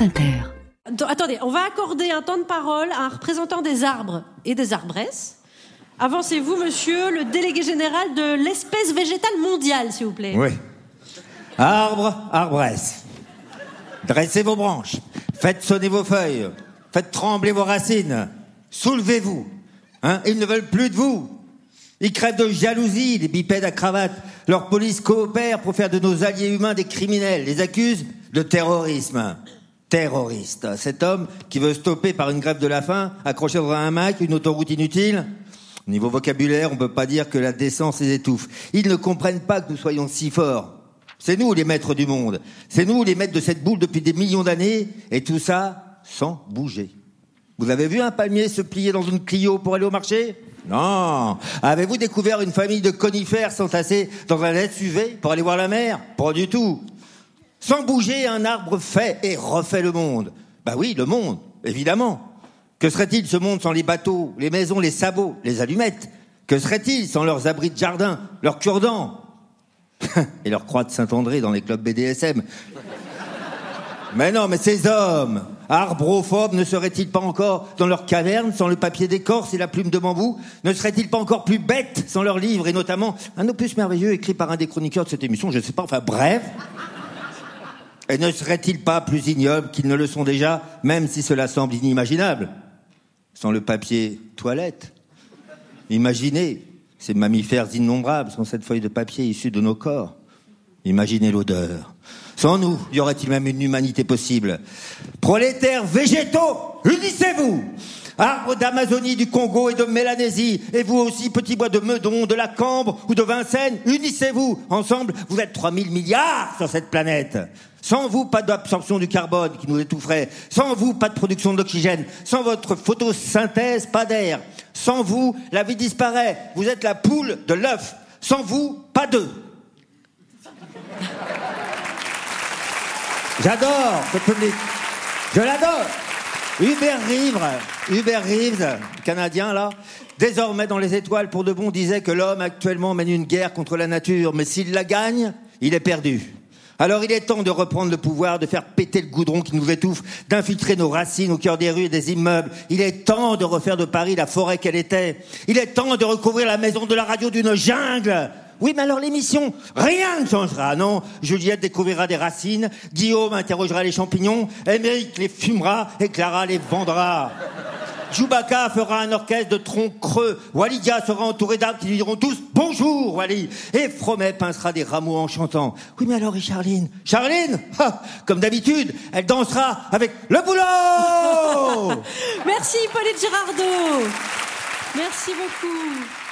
France Inter. Attendez, on va accorder un temps de parole à un représentant des arbres et des arbresses. Avancez-vous, monsieur le délégué général de l'espèce végétale mondiale, s'il vous plaît. Oui. Arbre, arbresse. Dressez vos branches. Faites sonner vos feuilles. Faites trembler vos racines. Soulevez-vous. Hein Ils ne veulent plus de vous. Ils crèvent de jalousie, les bipèdes à cravate. Leur police coopère pour faire de nos alliés humains des criminels. Les accuse de terrorisme. Terroriste. Cet homme qui veut stopper par une grève de la faim, accroché dans un hamac, une autoroute inutile. Niveau vocabulaire, on peut pas dire que la décence les étouffe. Ils ne comprennent pas que nous soyons si forts. C'est nous les maîtres du monde. C'est nous les maîtres de cette boule depuis des millions d'années. Et tout ça sans bouger. Vous avez vu un palmier se plier dans une Clio pour aller au marché? Non. Avez-vous découvert une famille de conifères s'entasser dans un SUV pour aller voir la mer? Pas du tout. Sans bouger, un arbre fait et refait le monde. Bah oui, le monde, évidemment. Que serait-il ce monde sans les bateaux, les maisons, les sabots, les allumettes? Que serait-il sans leurs abris de jardin, leurs cure-dents? Et leurs croix de Saint-André dans les clubs BDSM Mais non, mais ces hommes, arbrophobes, ne seraient-ils pas encore dans leur caverne sans le papier d'écorce et la plume de bambou? Ne seraient-ils pas encore plus bêtes sans leurs livres et notamment un opus merveilleux écrit par un des chroniqueurs de cette émission, je ne sais pas, enfin bref et ne seraient-ils pas plus ignobles qu'ils ne le sont déjà, même si cela semble inimaginable? Sans le papier toilette. Imaginez ces mammifères innombrables sans cette feuille de papier issue de nos corps. Imaginez l'odeur. Sans nous, y aurait-il même une humanité possible? Prolétaires végétaux, unissez-vous Arbres d'Amazonie, du Congo et de Mélanésie, et vous aussi, petits bois de Meudon, de la Cambre ou de Vincennes, unissez-vous. Ensemble, vous êtes 3000 milliards sur cette planète. Sans vous, pas d'absorption du carbone qui nous étoufferait. Sans vous, pas de production d'oxygène. Sans votre photosynthèse, pas d'air. Sans vous, la vie disparaît. Vous êtes la poule de l'œuf. Sans vous, pas d'œuf. J'adore ce public. Je l'adore. Hubert Reeves, Hubert Reeves, canadien là, désormais dans les étoiles pour de bon, disait que l'homme actuellement mène une guerre contre la nature, mais s'il la gagne, il est perdu. Alors il est temps de reprendre le pouvoir, de faire péter le goudron qui nous étouffe, d'infiltrer nos racines au cœur des rues et des immeubles. Il est temps de refaire de Paris la forêt qu'elle était. Il est temps de recouvrir la maison de la radio d'une jungle. Oui, mais alors l'émission, rien ne changera, non? Juliette découvrira des racines, Guillaume interrogera les champignons, Émeric les fumera et Clara les vendra. Chewbacca fera un orchestre de troncs creux. Walidia sera entouré d'arbres qui lui diront tous bonjour, Wally. Et Fromet pincera des rameaux en chantant. Oui, mais alors, et Charline? Charline Comme d'habitude, elle dansera avec le boulot Merci, Pauline Girardot. Merci beaucoup.